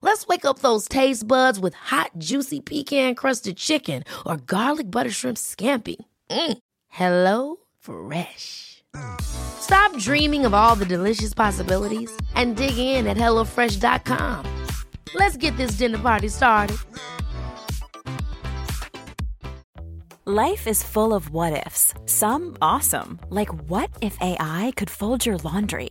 Let's wake up those taste buds with hot, juicy pecan crusted chicken or garlic butter shrimp scampi. Mm. Hello Fresh. Stop dreaming of all the delicious possibilities and dig in at HelloFresh.com. Let's get this dinner party started. Life is full of what ifs, some awesome, like what if AI could fold your laundry?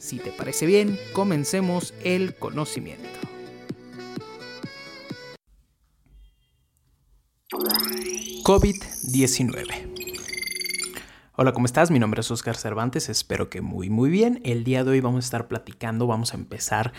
Si te parece bien, comencemos el conocimiento. COVID-19. Hola, ¿cómo estás? Mi nombre es Oscar Cervantes, espero que muy muy bien. El día de hoy vamos a estar platicando, vamos a empezar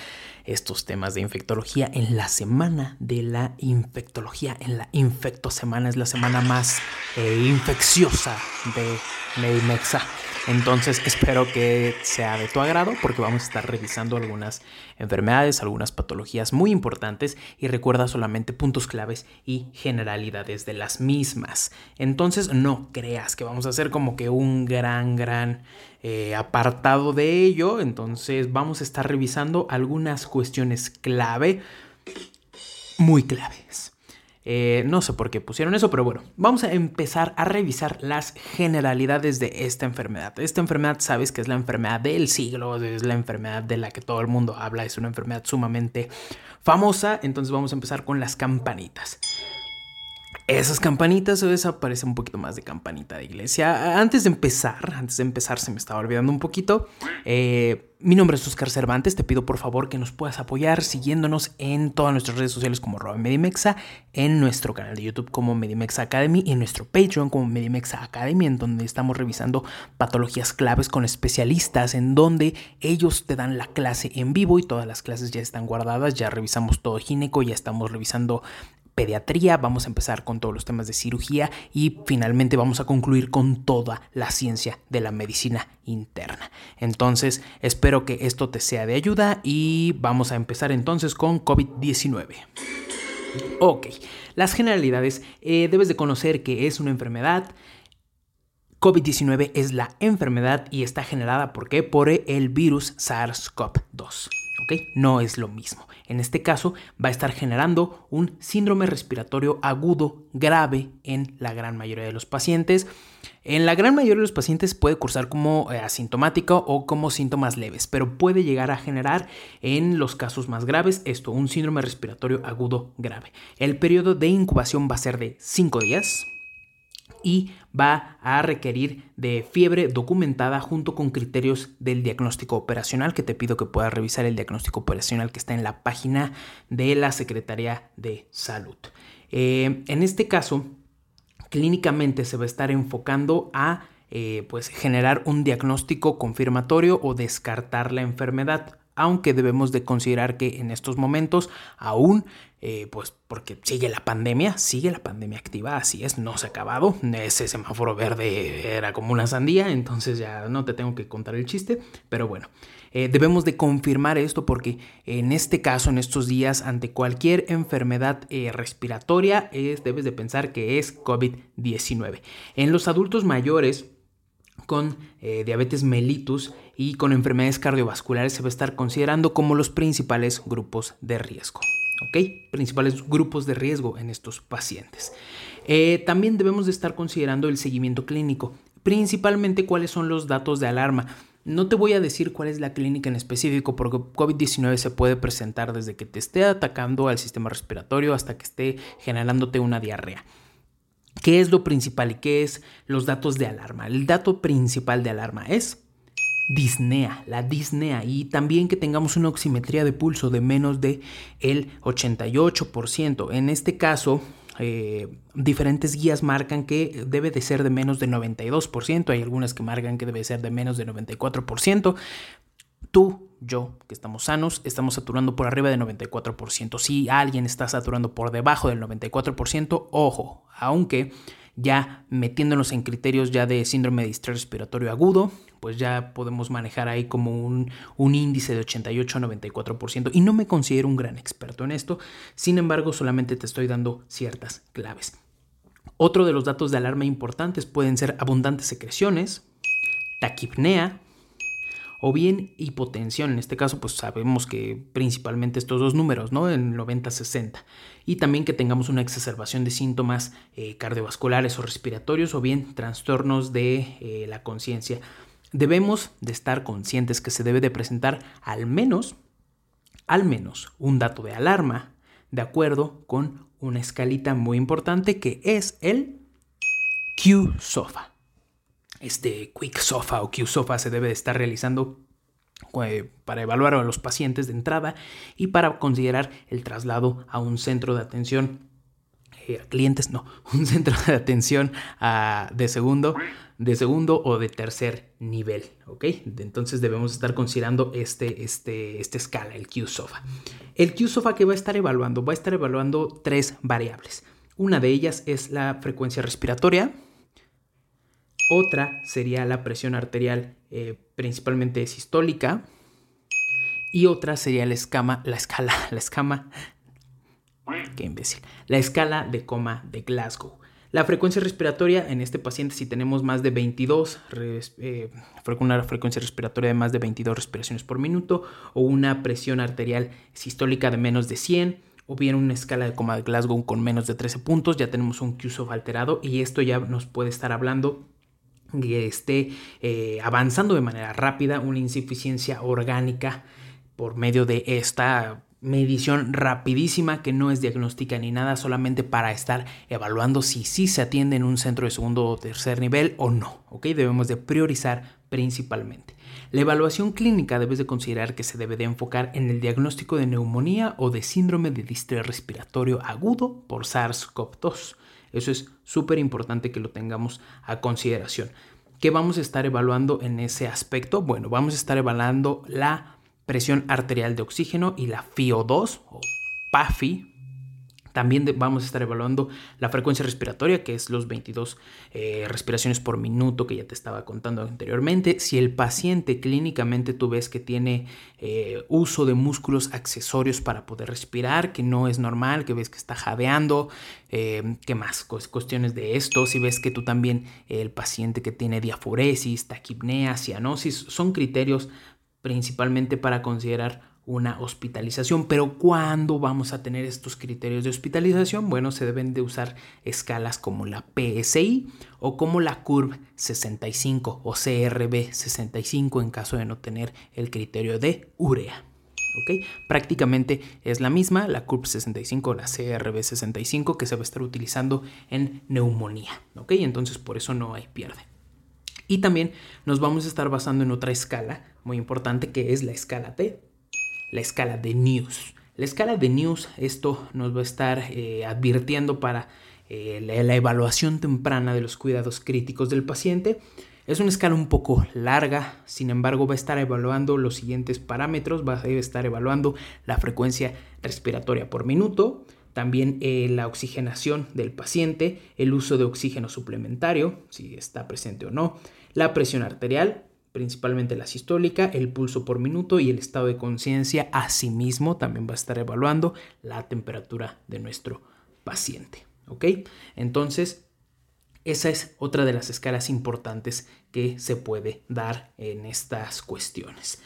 estos temas de infectología en la semana de la infectología, en la infectosemana, es la semana más eh, infecciosa de Medimexa. Entonces espero que sea de tu agrado porque vamos a estar revisando algunas enfermedades, algunas patologías muy importantes y recuerda solamente puntos claves y generalidades de las mismas. Entonces no creas que vamos a hacer como que un gran, gran eh, apartado de ello. Entonces vamos a estar revisando algunas cuestiones clave, muy claves. Eh, no sé por qué pusieron eso, pero bueno, vamos a empezar a revisar las generalidades de esta enfermedad. Esta enfermedad sabes que es la enfermedad del siglo, es la enfermedad de la que todo el mundo habla, es una enfermedad sumamente famosa, entonces vamos a empezar con las campanitas. Esas campanitas, o desaparece un poquito más de campanita de iglesia. Antes de empezar, antes de empezar se me estaba olvidando un poquito. Eh, mi nombre es Oscar Cervantes, te pido por favor que nos puedas apoyar siguiéndonos en todas nuestras redes sociales como Medimexa, en nuestro canal de YouTube como Medimexa Academy y en nuestro Patreon como Medimexa Academy, en donde estamos revisando patologías claves con especialistas, en donde ellos te dan la clase en vivo y todas las clases ya están guardadas, ya revisamos todo gineco, ya estamos revisando pediatría, vamos a empezar con todos los temas de cirugía y finalmente vamos a concluir con toda la ciencia de la medicina interna. Entonces, espero que esto te sea de ayuda y vamos a empezar entonces con COVID-19. Ok, las generalidades, eh, debes de conocer que es una enfermedad. COVID-19 es la enfermedad y está generada ¿por qué? por el virus SARS-CoV-2. No es lo mismo. En este caso va a estar generando un síndrome respiratorio agudo grave en la gran mayoría de los pacientes. En la gran mayoría de los pacientes puede cursar como eh, asintomático o como síntomas leves, pero puede llegar a generar en los casos más graves esto, un síndrome respiratorio agudo grave. El periodo de incubación va a ser de 5 días y va a requerir de fiebre documentada junto con criterios del diagnóstico operacional, que te pido que puedas revisar el diagnóstico operacional que está en la página de la Secretaría de Salud. Eh, en este caso, clínicamente se va a estar enfocando a eh, pues generar un diagnóstico confirmatorio o descartar la enfermedad aunque debemos de considerar que en estos momentos aún, eh, pues porque sigue la pandemia, sigue la pandemia activa, así es, no se ha acabado, ese semáforo verde era como una sandía, entonces ya no te tengo que contar el chiste, pero bueno. Eh, debemos de confirmar esto porque en este caso, en estos días, ante cualquier enfermedad eh, respiratoria, debes de pensar que es COVID-19. En los adultos mayores, con diabetes mellitus y con enfermedades cardiovasculares se va a estar considerando como los principales grupos de riesgo. ¿Ok? Principales grupos de riesgo en estos pacientes. Eh, también debemos de estar considerando el seguimiento clínico, principalmente cuáles son los datos de alarma. No te voy a decir cuál es la clínica en específico porque COVID-19 se puede presentar desde que te esté atacando al sistema respiratorio hasta que esté generándote una diarrea. ¿Qué es lo principal y qué es los datos de alarma? El dato principal de alarma es disnea, la disnea y también que tengamos una oximetría de pulso de menos de el 88%. En este caso, eh, diferentes guías marcan que debe de ser de menos de 92%, hay algunas que marcan que debe ser de menos de 94%. Tú, yo, que estamos sanos, estamos saturando por arriba del 94%. Si alguien está saturando por debajo del 94%, ojo, aunque ya metiéndonos en criterios ya de síndrome de distrés respiratorio agudo, pues ya podemos manejar ahí como un, un índice de 88 a 94%. Y no me considero un gran experto en esto, sin embargo solamente te estoy dando ciertas claves. Otro de los datos de alarma importantes pueden ser abundantes secreciones, taquipnea, o bien hipotensión. En este caso, pues sabemos que principalmente estos dos números, ¿no? En 90-60. Y también que tengamos una exacerbación de síntomas eh, cardiovasculares o respiratorios o bien trastornos de eh, la conciencia. Debemos de estar conscientes que se debe de presentar al menos, al menos un dato de alarma de acuerdo con una escalita muy importante que es el Q-SOFA. Este Quick SOFA o Q SOFA se debe de estar realizando eh, para evaluar a los pacientes de entrada y para considerar el traslado a un centro de atención eh, a clientes, no, un centro de atención de segundo, de segundo o de tercer nivel, ¿ok? Entonces debemos estar considerando este, este, esta escala, el Q-SOFA. El Q-SOFA que va a estar evaluando, va a estar evaluando tres variables. Una de ellas es la frecuencia respiratoria, otra sería la presión arterial eh, principalmente sistólica. Y otra sería la escama, la escala, la escama, qué imbécil, la escala de coma de Glasgow. La frecuencia respiratoria en este paciente, si tenemos más de 22, eh, una frecuencia respiratoria de más de 22 respiraciones por minuto, o una presión arterial sistólica de menos de 100, o bien una escala de coma de Glasgow con menos de 13 puntos, ya tenemos un QSOF alterado y esto ya nos puede estar hablando que esté eh, avanzando de manera rápida una insuficiencia orgánica por medio de esta medición rapidísima que no es diagnóstica ni nada, solamente para estar evaluando si sí se atiende en un centro de segundo o tercer nivel o no. ¿ok? Debemos de priorizar principalmente. La evaluación clínica debes de considerar que se debe de enfocar en el diagnóstico de neumonía o de síndrome de distrés respiratorio agudo por SARS-CoV-2 eso es súper importante que lo tengamos a consideración. ¿Qué vamos a estar evaluando en ese aspecto? Bueno, vamos a estar evaluando la presión arterial de oxígeno y la FIO2 o PAFI, también vamos a estar evaluando la frecuencia respiratoria, que es los 22 eh, respiraciones por minuto que ya te estaba contando anteriormente. Si el paciente clínicamente tú ves que tiene eh, uso de músculos accesorios para poder respirar, que no es normal, que ves que está jadeando, eh, ¿qué más? Cuestiones de esto. Si ves que tú también, el paciente que tiene diaforesis, taquipnea, cianosis, son criterios principalmente para considerar una hospitalización. Pero ¿cuándo vamos a tener estos criterios de hospitalización? Bueno, se deben de usar escalas como la PSI o como la CURV 65 o CRB 65 en caso de no tener el criterio de urea. Prácticamente es la misma, la CURV 65 o la CRB 65 que se va a estar utilizando en neumonía. ¿ok? Entonces por eso no hay pierde. Y también nos vamos a estar basando en otra escala muy importante que es la escala T la escala de News. La escala de News, esto nos va a estar eh, advirtiendo para eh, la, evaluación temprana de los cuidados críticos del paciente. Es una escala un poco larga, sin embargo va a estar evaluando los siguientes parámetros, va a estar evaluando la frecuencia respiratoria por minuto, también eh, la oxigenación del paciente, el uso de oxígeno suplementario, si está presente o no, la presión arterial, principalmente la sistólica, el pulso por minuto y el estado de conciencia. Asimismo, también va a estar evaluando la temperatura de nuestro paciente. ¿Ok? Entonces, esa es otra de las escalas importantes que se puede dar en estas cuestiones.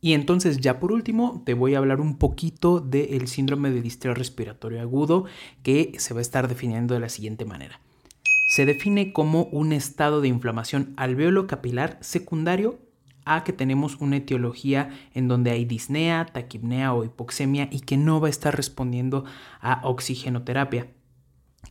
Y entonces ya por último te voy a hablar un poquito del síndrome de distrés respiratorio agudo que se va a estar definiendo de la siguiente manera. Se define como un estado de inflamación alveolo capilar secundario a que tenemos una etiología en donde hay disnea, taquipnea o hipoxemia y que no va a estar respondiendo a oxigenoterapia.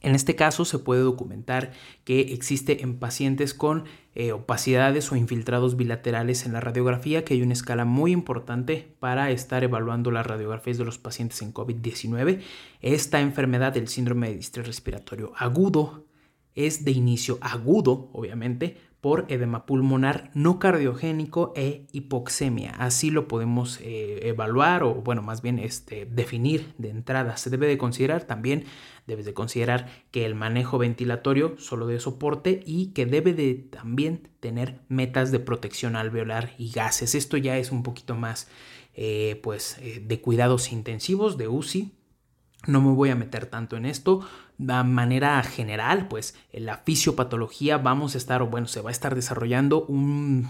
En este caso se puede documentar que existe en pacientes con eh, opacidades o infiltrados bilaterales en la radiografía, que hay una escala muy importante para estar evaluando las radiografías de los pacientes en COVID-19. Esta enfermedad del síndrome de distrés respiratorio agudo es de inicio agudo, obviamente, por edema pulmonar no cardiogénico e hipoxemia. Así lo podemos eh, evaluar o, bueno, más bien este, definir de entrada. Se debe de considerar también, debes de considerar que el manejo ventilatorio solo de soporte y que debe de también tener metas de protección alveolar y gases. Esto ya es un poquito más, eh, pues, eh, de cuidados intensivos, de UCI, no me voy a meter tanto en esto. De manera general, pues en la fisiopatología vamos a estar, o bueno, se va a estar desarrollando un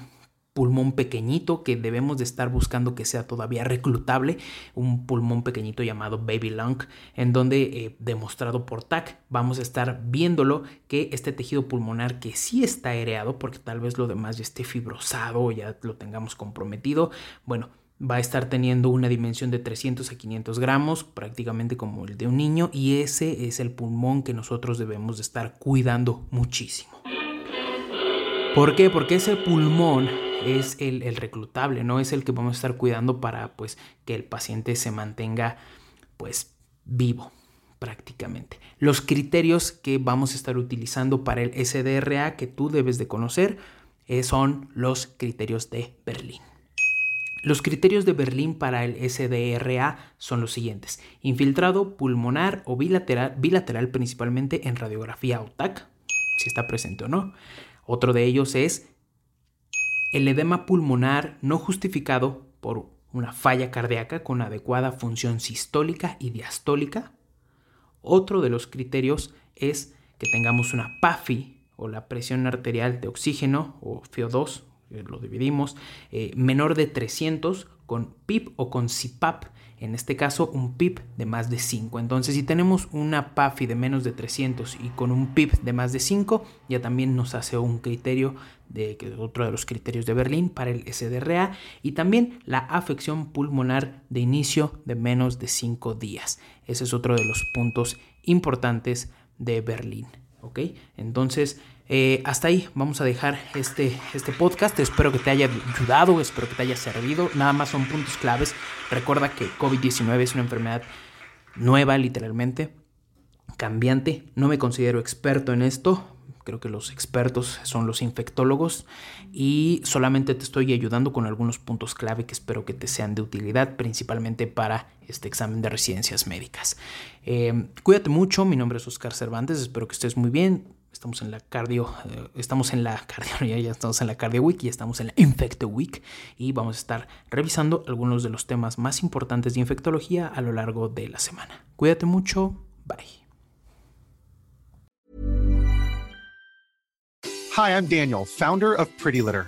pulmón pequeñito que debemos de estar buscando que sea todavía reclutable, un pulmón pequeñito llamado baby lung, en donde eh, demostrado por TAC vamos a estar viéndolo que este tejido pulmonar que sí está aereado, porque tal vez lo demás ya esté fibrosado o ya lo tengamos comprometido, bueno, va a estar teniendo una dimensión de 300 a 500 gramos, prácticamente como el de un niño, y ese es el pulmón que nosotros debemos de estar cuidando muchísimo. ¿Por qué? Porque ese pulmón es el, reclutable, no es el que vamos a estar cuidando para pues, que el paciente se mantenga pues, vivo prácticamente. Los criterios que vamos a estar utilizando para el SDRA que tú debes de conocer eh, son los criterios de Berlín. Los criterios de Berlín para el SDRA son los siguientes. Infiltrado pulmonar o bilateral, bilateral principalmente en radiografía o TAC, si está presente o no. Otro de ellos es el edema pulmonar no justificado por una falla cardíaca con adecuada función sistólica y diastólica. Otro de los criterios es que tengamos una PAFI o la presión arterial de oxígeno o FIO2 eh, lo dividimos, eh, menor de 300 con PIP o con CPAP, en este caso un PIP de más de 5. Entonces si tenemos una PAFI de menos de 300 y con un PIP de más de 5, ya también nos hace un criterio de otro de los criterios de Berlín para el SDRA y también la afección pulmonar de inicio de menos de 5 días. Ese es otro de los puntos importantes de Berlín. ¿ok? Entonces, eh, hasta ahí vamos a dejar este, este podcast. Espero que te haya ayudado, espero que te haya servido. Nada más son puntos claves. Recuerda que COVID-19 es una enfermedad nueva, literalmente, cambiante. No me considero experto en esto. Creo que los expertos son los infectólogos y solamente te estoy ayudando con algunos puntos clave que espero que te sean de utilidad, principalmente para este examen de residencias médicas. Eh, cuídate mucho, mi nombre es Oscar Cervantes, espero que estés muy bien. Estamos en la cardio, eh, estamos en la cardio, ya, ya, estamos en la cardio week y estamos en la infecto week y vamos a estar revisando algunos de los temas más importantes de infectología a lo largo de la semana. Cuídate mucho, bye. Hi, I'm Daniel, founder of Pretty Litter.